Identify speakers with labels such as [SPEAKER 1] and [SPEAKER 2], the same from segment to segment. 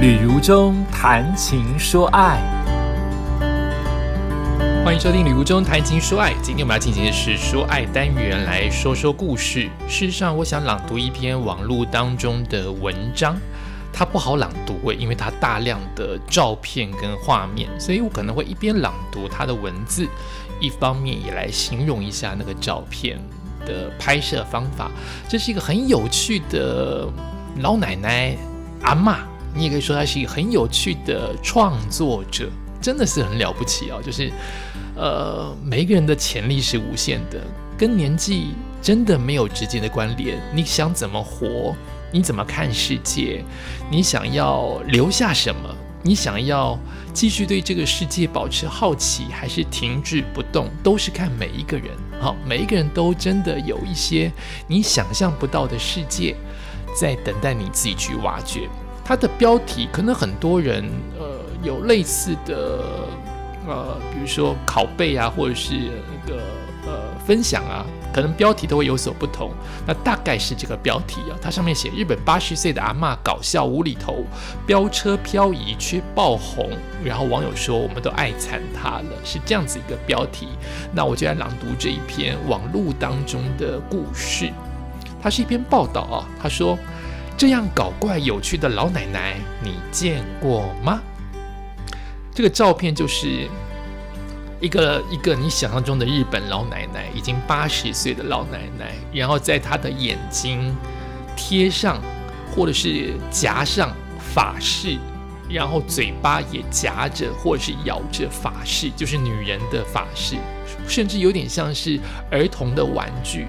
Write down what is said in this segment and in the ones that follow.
[SPEAKER 1] 旅如中谈情说爱，
[SPEAKER 2] 欢迎收听《旅途中谈情说爱》。今天我们要进行的是说爱单元，来说说故事。事实上，我想朗读一篇网络当中的文章，它不好朗读诶，因为它大量的照片跟画面，所以我可能会一边朗读它的文字，一方面也来形容一下那个照片的拍摄方法。这是一个很有趣的老奶奶阿嬷。你也可以说他是一个很有趣的创作者，真的是很了不起哦。就是，呃，每一个人的潜力是无限的，跟年纪真的没有直接的关联。你想怎么活，你怎么看世界，你想要留下什么，你想要继续对这个世界保持好奇，还是停滞不动，都是看每一个人。好，每一个人都真的有一些你想象不到的世界，在等待你自己去挖掘。它的标题可能很多人呃有类似的呃，比如说拷贝啊，或者是那个呃分享啊，可能标题都会有所不同。那大概是这个标题啊，它上面写日本八十岁的阿嬷搞笑无厘头，飙车漂移却爆红，然后网友说我们都爱惨他了，是这样子一个标题。那我就来朗读这一篇网络当中的故事，它是一篇报道啊，他说。这样搞怪有趣的老奶奶，你见过吗？这个照片就是一个一个你想象中的日本老奶奶，已经八十岁的老奶奶，然后在她的眼睛贴上或者是夹上法式，然后嘴巴也夹着或者是咬着法式，就是女人的法式，甚至有点像是儿童的玩具，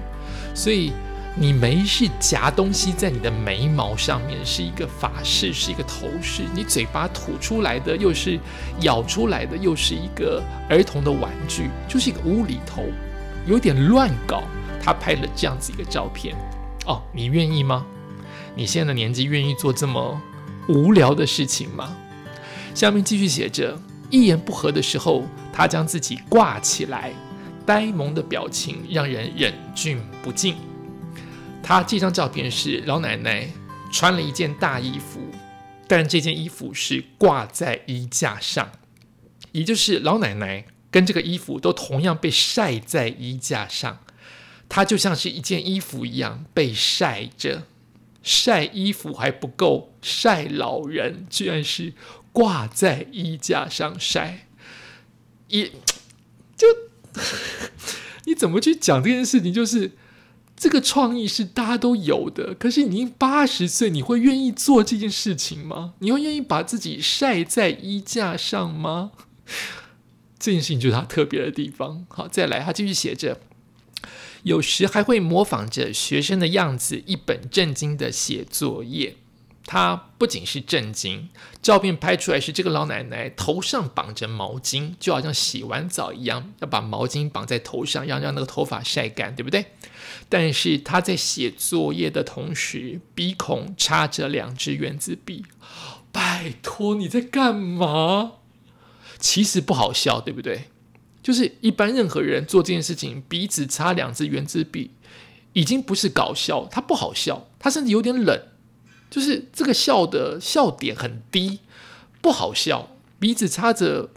[SPEAKER 2] 所以。你没事夹东西在你的眉毛上面，是一个法式，是一个头饰。你嘴巴吐出来的又是咬出来的，又是一个儿童的玩具，就是一个无厘头，有点乱搞。他拍了这样子一个照片，哦，你愿意吗？你现在的年纪愿意做这么无聊的事情吗？下面继续写着：一言不合的时候，他将自己挂起来，呆萌的表情让人忍俊不禁。他这张照片是老奶奶穿了一件大衣服，但这件衣服是挂在衣架上，也就是老奶奶跟这个衣服都同样被晒在衣架上，它就像是一件衣服一样被晒着。晒衣服还不够，晒老人居然是挂在衣架上晒，也就 你怎么去讲这件事情？就是。这个创意是大家都有的，可是你八十岁，你会愿意做这件事情吗？你会愿意把自己晒在衣架上吗？这件事情就是他特别的地方。好，再来，他继续写着，有时还会模仿着学生的样子，一本正经的写作业。他不仅是震惊，照片拍出来是这个老奶奶头上绑着毛巾，就好像洗完澡一样，要把毛巾绑在头上，要让那个头发晒干，对不对？但是他在写作业的同时，鼻孔插着两支圆珠笔。拜托，你在干嘛？其实不好笑，对不对？就是一般任何人做这件事情，鼻子插两支圆珠笔，已经不是搞笑，它不好笑，它甚至有点冷。就是这个笑的笑点很低，不好笑。鼻子插着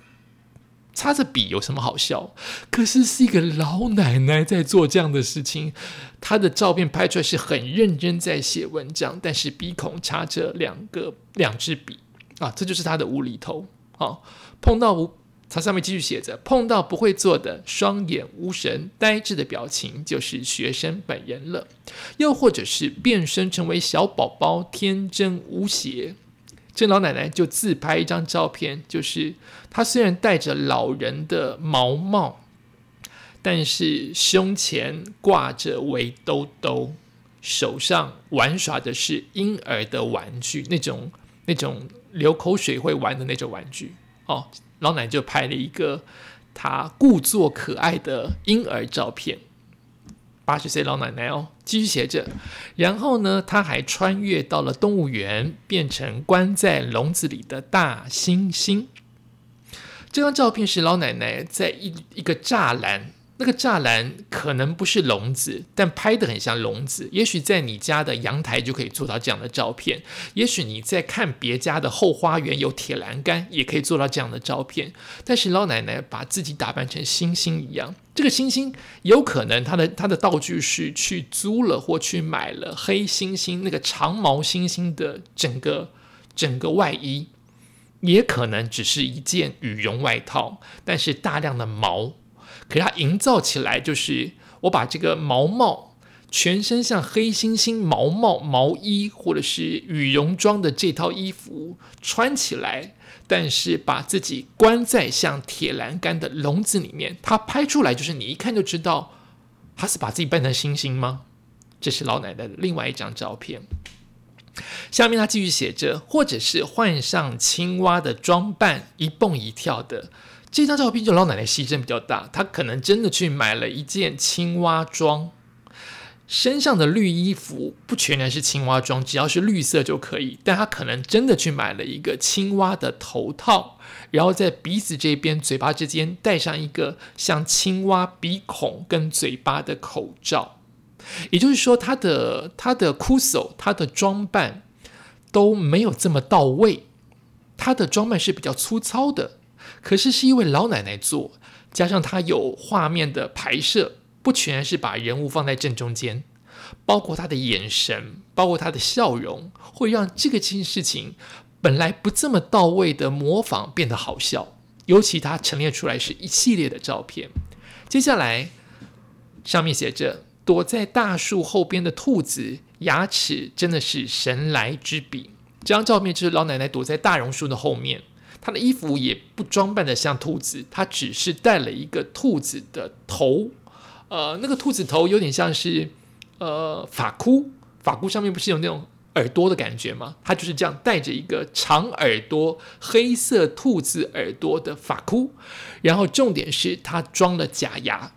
[SPEAKER 2] 插着笔有什么好笑？可是是一个老奶奶在做这样的事情，她的照片拍出来是很认真在写文章，但是鼻孔插着两个两支笔啊，这就是她的无厘头啊，碰到无。它上面继续写着：“碰到不会做的，双眼无神、呆滞的表情，就是学生本人了；又或者是变身成为小宝宝，天真无邪。”这老奶奶就自拍一张照片，就是她虽然戴着老人的毛帽，但是胸前挂着围兜兜，手上玩耍的是婴儿的玩具，那种那种流口水会玩的那种玩具哦。老奶奶就拍了一个她故作可爱的婴儿照片，八十岁老奶奶哦，继续写着。然后呢，她还穿越到了动物园，变成关在笼子里的大猩猩。这张照片是老奶奶在一一个栅栏那个栅栏可能不是笼子，但拍的很像笼子。也许在你家的阳台就可以做到这样的照片，也许你在看别家的后花园有铁栏杆，也可以做到这样的照片。但是老奶奶把自己打扮成星星一样，这个星星有可能她的她的道具是去租了或去买了黑猩猩那个长毛猩猩的整个整个外衣，也可能只是一件羽绒外套，但是大量的毛。可是它营造起来就是，我把这个毛帽，全身像黑猩猩毛帽毛衣或者是羽绒装的这套衣服穿起来，但是把自己关在像铁栏杆的笼子里面，它拍出来就是你一看就知道，他是把自己扮成猩猩吗？这是老奶奶的另外一张照片。下面他继续写着，或者是换上青蛙的装扮，一蹦一跳的。这张照片就老奶奶牺牲比较大，她可能真的去买了一件青蛙装，身上的绿衣服不全然是青蛙装，只要是绿色就可以。但她可能真的去买了一个青蛙的头套，然后在鼻子这边、嘴巴之间戴上一个像青蛙鼻孔跟嘴巴的口罩。也就是说，她的她的酷手、她的装扮都没有这么到位，她的装扮是比较粗糙的。可是是一位老奶奶做，加上她有画面的拍摄，不全是把人物放在正中间，包括她的眼神，包括她的笑容，会让这个件事情本来不这么到位的模仿变得好笑。尤其她陈列出来是一系列的照片。接下来上面写着：躲在大树后边的兔子，牙齿真的是神来之笔。这张照片就是老奶奶躲在大榕树的后面。他的衣服也不装扮的像兔子，他只是戴了一个兔子的头，呃，那个兔子头有点像是呃发箍，发箍上面不是有那种耳朵的感觉吗？他就是这样戴着一个长耳朵黑色兔子耳朵的发箍，然后重点是他装了假牙，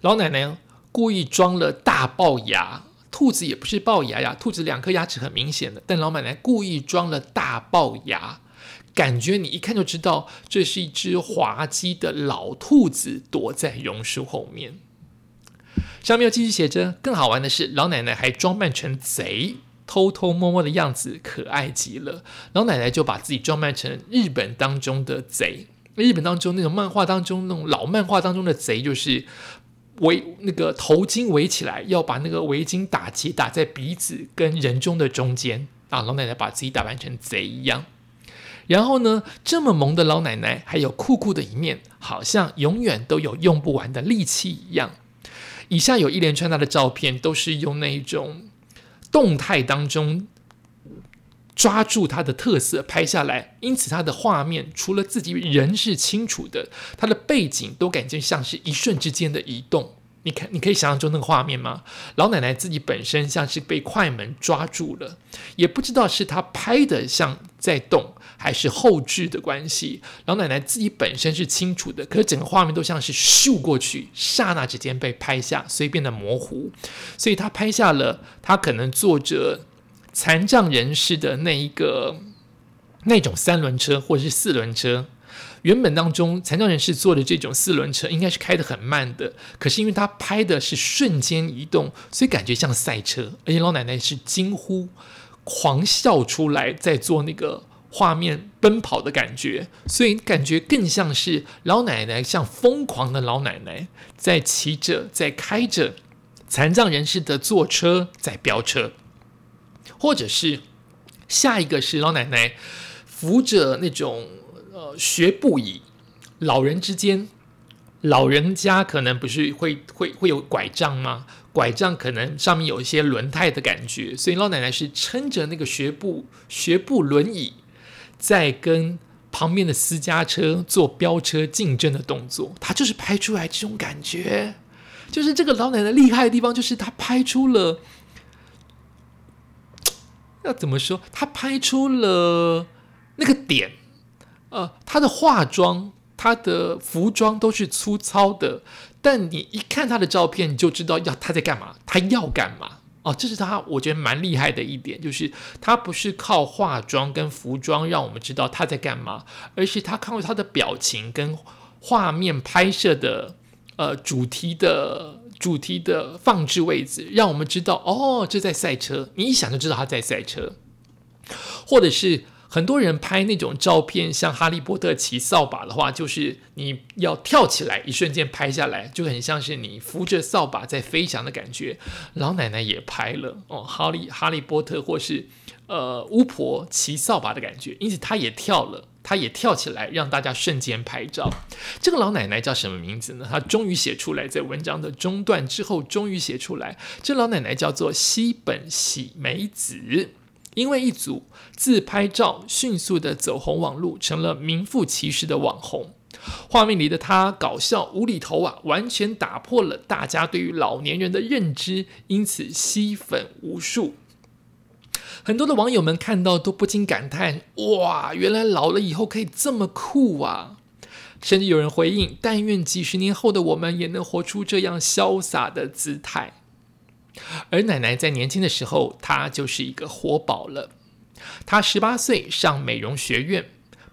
[SPEAKER 2] 老奶奶故意装了大龅牙，兔子也不是龅牙呀，兔子两颗牙齿很明显的，但老奶奶故意装了大龅牙。感觉你一看就知道，这是一只滑稽的老兔子躲在榕树后面。上面又继续写着，更好玩的是，老奶奶还装扮成贼，偷偷摸摸的样子，可爱极了。老奶奶就把自己装扮成日本当中的贼。日本当中那种漫画当中那种老漫画当中的贼，就是围那个头巾围起来，要把那个围巾打结打在鼻子跟人中的中间啊。老奶奶把自己打扮成贼一样。然后呢，这么萌的老奶奶还有酷酷的一面，好像永远都有用不完的力气一样。以下有一连串她的照片，都是用那种动态当中抓住她的特色拍下来，因此她的画面除了自己人是清楚的，她的背景都感觉像是一瞬之间的移动。你看，你可以想象中那个画面吗？老奶奶自己本身像是被快门抓住了，也不知道是她拍的像在动。还是后置的关系，老奶奶自己本身是清楚的，可是整个画面都像是咻过去，刹那之间被拍下，所以变得模糊。所以她拍下了她可能坐着残障人士的那一个那种三轮车或者是四轮车。原本当中残障人士坐的这种四轮车应该是开得很慢的，可是因为他拍的是瞬间移动，所以感觉像赛车，而且老奶奶是惊呼、狂笑出来，在做那个。画面奔跑的感觉，所以感觉更像是老奶奶，像疯狂的老奶奶在骑着，在开着残障人士的坐车在飙车，或者是下一个是老奶奶扶着那种呃学步椅，老人之间，老人家可能不是会会会有拐杖吗？拐杖可能上面有一些轮胎的感觉，所以老奶奶是撑着那个学步学步轮椅。在跟旁边的私家车做飙车竞争的动作，他就是拍出来这种感觉，就是这个老奶奶厉害的地方，就是她拍出了，要怎么说？她拍出了那个点，呃，她的化妆、她的服装都是粗糙的，但你一看她的照片，你就知道要她在干嘛，她要干嘛。哦，这是他我觉得蛮厉害的一点，就是他不是靠化妆跟服装让我们知道他在干嘛，而是他靠他的表情跟画面拍摄的呃主题的主题的放置位置，让我们知道哦，这在赛车，你一想就知道他在赛车，或者是。很多人拍那种照片，像哈利波特骑扫把的话，就是你要跳起来，一瞬间拍下来，就很像是你扶着扫把在飞翔的感觉。老奶奶也拍了哦，哈利哈利波特或是呃巫婆骑扫把的感觉，因此她也跳了，她也跳起来，让大家瞬间拍照。这个老奶奶叫什么名字呢？她终于写出来，在文章的中段之后，终于写出来，这老奶奶叫做西本喜美子。因为一组自拍照迅速的走红网络，成了名副其实的网红。画面里的他搞笑无厘头啊，完全打破了大家对于老年人的认知，因此吸粉无数。很多的网友们看到都不禁感叹：哇，原来老了以后可以这么酷啊！甚至有人回应：但愿几十年后的我们也能活出这样潇洒的姿态。而奶奶在年轻的时候，她就是一个活宝了。她十八岁上美容学院，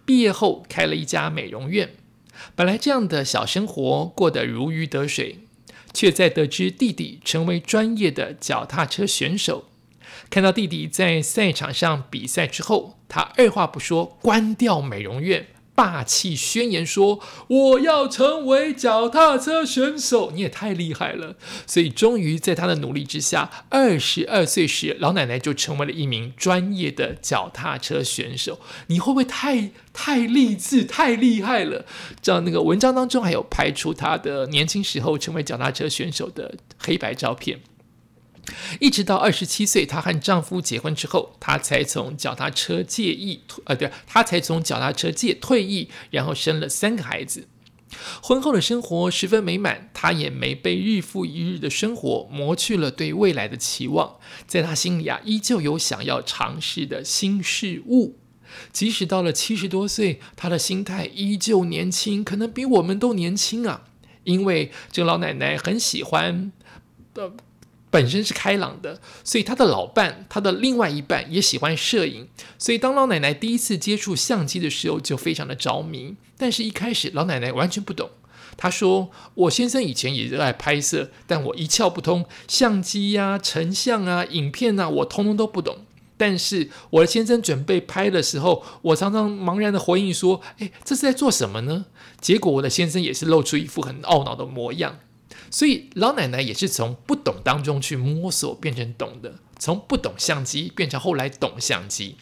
[SPEAKER 2] 毕业后开了一家美容院。本来这样的小生活过得如鱼得水，却在得知弟弟成为专业的脚踏车选手，看到弟弟在赛场上比赛之后，她二话不说关掉美容院。霸气宣言说：“我要成为脚踏车选手！”你也太厉害了。所以，终于在他的努力之下，二十二岁时，老奶奶就成为了一名专业的脚踏车选手。你会不会太太励志、太厉害了？这样，那个文章当中还有拍出他的年轻时候成为脚踏车选手的黑白照片。一直到二十七岁，她和丈夫结婚之后，她才从脚踏车借役，呃，对，她才从脚踏车借退役，然后生了三个孩子。婚后的生活十分美满，她也没被日复一日的生活磨去了对未来的期望。在她心里啊，依旧有想要尝试的新事物。即使到了七十多岁，她的心态依旧年轻，可能比我们都年轻啊。因为这个老奶奶很喜欢，呃。本身是开朗的，所以他的老伴，他的另外一半也喜欢摄影。所以当老奶奶第一次接触相机的时候，就非常的着迷。但是，一开始老奶奶完全不懂。她说：“我先生以前也热爱拍摄，但我一窍不通，相机呀、成像啊、影片啊，我通通都不懂。但是我的先生准备拍的时候，我常常茫然的回应说：‘哎，这是在做什么呢？’结果我的先生也是露出一副很懊恼的模样。”所以老奶奶也是从不懂当中去摸索，变成懂的；从不懂相机变成后来懂相机。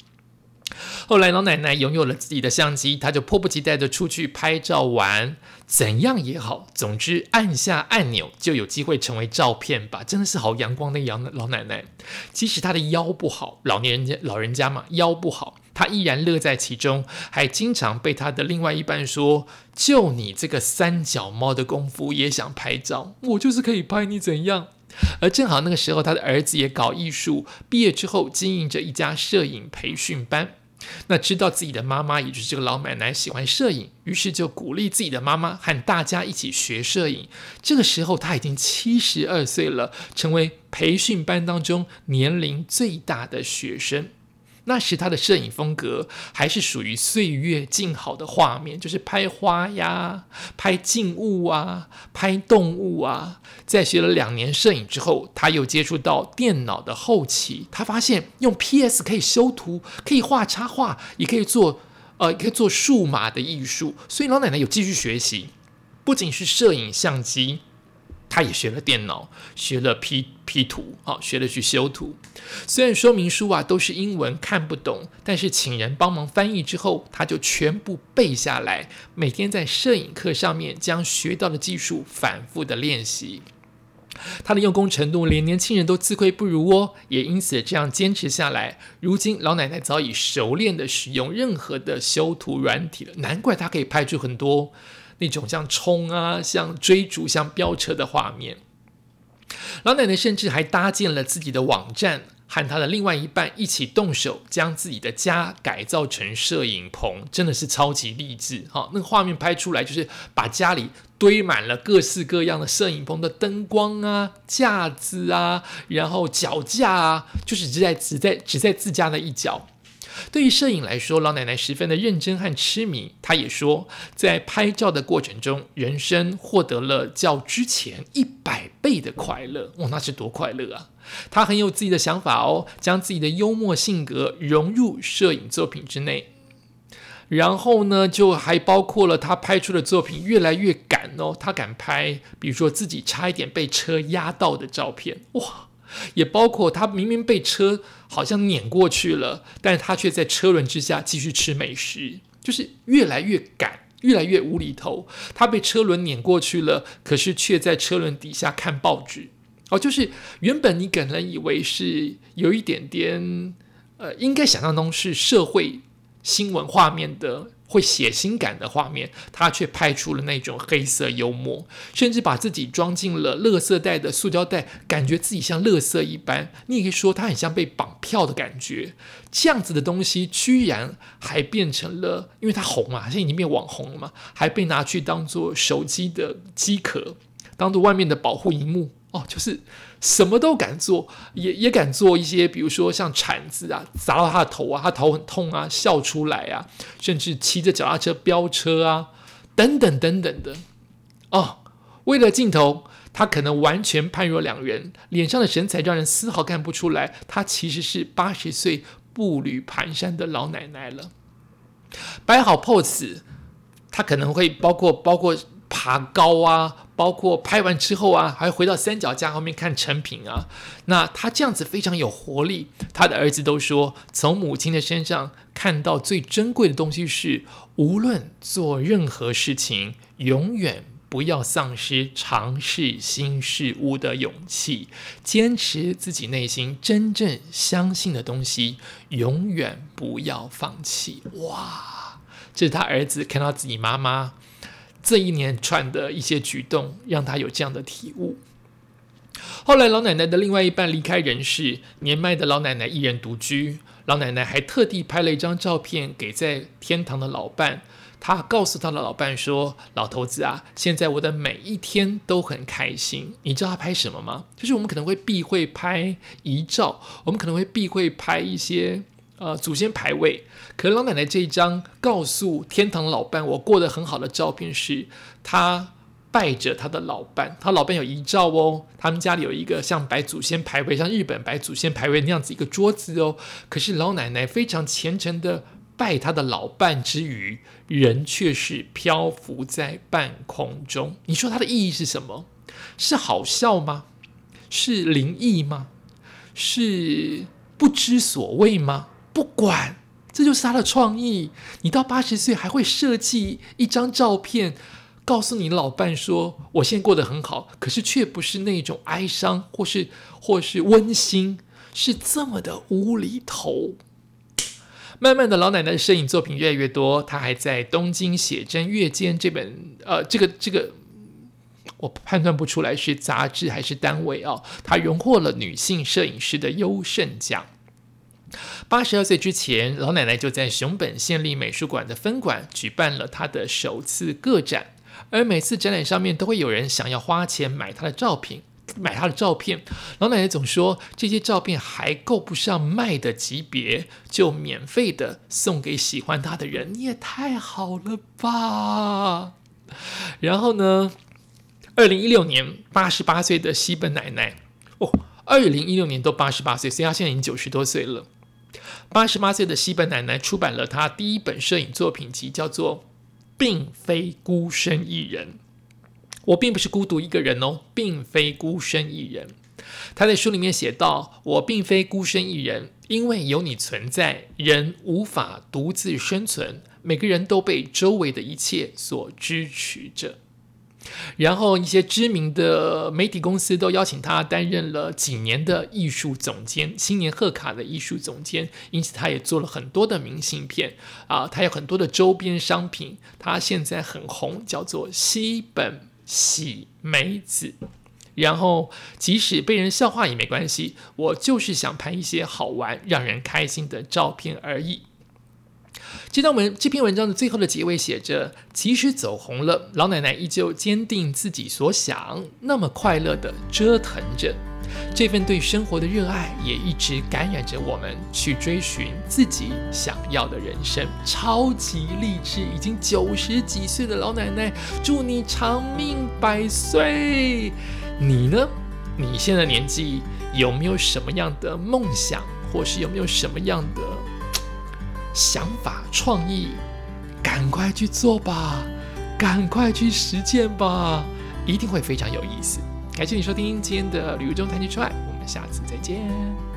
[SPEAKER 2] 后来老奶奶拥有了自己的相机，她就迫不及待的出去拍照玩。怎样也好，总之按下按钮就有机会成为照片吧。真的是好阳光的阳老奶奶。即使她的腰不好，老年人家老人家嘛，腰不好。他依然乐在其中，还经常被他的另外一半说：“就你这个三脚猫的功夫也想拍照，我就是可以拍你怎样？”而正好那个时候，他的儿子也搞艺术，毕业之后经营着一家摄影培训班。那知道自己的妈妈，也就是这个老奶奶喜欢摄影，于是就鼓励自己的妈妈和大家一起学摄影。这个时候他已经七十二岁了，成为培训班当中年龄最大的学生。那时他的摄影风格还是属于岁月静好的画面，就是拍花呀、拍静物啊、拍动物啊。在学了两年摄影之后，他又接触到电脑的后期，他发现用 PS 可以修图，可以画插画，也可以做呃，也可以做数码的艺术。所以老奶奶有继续学习，不仅是摄影相机。他也学了电脑，学了 P P 图，好，学了去修图。虽然说明书啊都是英文，看不懂，但是请人帮忙翻译之后，他就全部背下来。每天在摄影课上面将学到的技术反复的练习。他的用功程度连年轻人都自愧不如哦，也因此这样坚持下来。如今老奶奶早已熟练的使用任何的修图软体了，难怪她可以拍出很多。那种像冲啊、像追逐、像飙车的画面，老奶奶甚至还搭建了自己的网站，和她的另外一半一起动手，将自己的家改造成摄影棚，真的是超级励志哈！那个画面拍出来，就是把家里堆满了各式各样的摄影棚的灯光啊、架子啊，然后脚架啊，就是只在只在只在自家的一角。对于摄影来说，老奶奶十分的认真和痴迷。她也说，在拍照的过程中，人生获得了较之前一百倍的快乐。哇，那是多快乐啊！她很有自己的想法哦，将自己的幽默性格融入摄影作品之内。然后呢，就还包括了他拍出的作品越来越敢哦，他敢拍，比如说自己差一点被车压到的照片，哇！也包括他明明被车好像碾过去了，但是他却在车轮之下继续吃美食，就是越来越赶，越来越无厘头。他被车轮碾过去了，可是却在车轮底下看报纸。哦，就是原本你可能以为是有一点点，呃，应该想象中是社会新闻画面的。会血腥感的画面，他却拍出了那种黑色幽默，甚至把自己装进了垃圾袋的塑胶袋，感觉自己像垃圾一般。你也可以说他很像被绑票的感觉。这样子的东西，居然还变成了，因为他红嘛，现在已经变网红了嘛，还被拿去当做手机的机壳，当做外面的保护荧幕。哦，就是什么都敢做，也也敢做一些，比如说像铲子啊，砸到他的头啊，他头很痛啊，笑出来啊，甚至骑着脚踏车飙车啊，等等等等的。哦，为了镜头，他可能完全判若两人，脸上的神采让人丝毫看不出来，他其实是八十岁步履蹒跚的老奶奶了。摆好 pose，他可能会包括包括。爬高啊，包括拍完之后啊，还回到三脚架后面看成品啊。那他这样子非常有活力。他的儿子都说，从母亲的身上看到最珍贵的东西是，无论做任何事情，永远不要丧失尝试新事物的勇气，坚持自己内心真正相信的东西，永远不要放弃。哇，这是他儿子看到自己妈妈。这一连串的一些举动，让他有这样的体悟。后来，老奶奶的另外一半离开人世，年迈的老奶奶一人独居。老奶奶还特地拍了一张照片给在天堂的老伴。她告诉她的老伴说：“老头子啊，现在我的每一天都很开心。你知道他拍什么吗？就是我们可能会避讳拍遗照，我们可能会避讳拍一些。”呃，祖先牌位，可是老奶奶这一张告诉天堂老伴我过得很好的照片，是她拜着她的老伴，她老伴有遗照哦，他们家里有一个像摆祖先牌位，像日本摆祖先牌位那样子一个桌子哦。可是老奶奶非常虔诚的拜她的老伴之余，人却是漂浮在半空中。你说它的意义是什么？是好笑吗？是灵异吗？是不知所谓吗？不管，这就是他的创意。你到八十岁还会设计一张照片，告诉你老伴说：“我现在过得很好。”可是却不是那种哀伤，或是或是温馨，是这么的无厘头。慢慢的，老奶奶的摄影作品越来越多。她还在《东京写真月间》这本呃，这个这个，我判断不出来是杂志还是单位啊。她荣获了女性摄影师的优胜奖。八十二岁之前，老奶奶就在熊本县立美术馆的分馆举办了她的首次个展，而每次展览上面都会有人想要花钱买她的照片，买她的照片。老奶奶总说这些照片还够不上卖的级别，就免费的送给喜欢她的人。你也太好了吧！然后呢，二零一六年，八十八岁的西本奶奶哦，二零一六年都八十八岁，所以她现在已经九十多岁了。八十八岁的西本奶奶出版了她第一本摄影作品集，叫做《并非孤身一人》。我并不是孤独一个人哦，并非孤身一人。她在书里面写道：“我并非孤身一人，因为有你存在，人无法独自生存。每个人都被周围的一切所支持着。”然后一些知名的媒体公司都邀请他担任了几年的艺术总监，新年贺卡的艺术总监，因此他也做了很多的明信片啊，他有很多的周边商品，他现在很红，叫做西本喜美子。然后即使被人笑话也没关系，我就是想拍一些好玩、让人开心的照片而已。这段文这篇文章的最后的结尾写着：“即使走红了，老奶奶依旧坚定自己所想，那么快乐的折腾着。这份对生活的热爱也一直感染着我们去追寻自己想要的人生。超级励志，已经九十几岁的老奶奶，祝你长命百岁。你呢？你现在年纪有没有什么样的梦想，或是有没有什么样的 想法、创意？赶快去做吧，赶快去实践吧，一定会非常有意思。感谢你收听今天的旅游中谈情说爱，我们下次再见。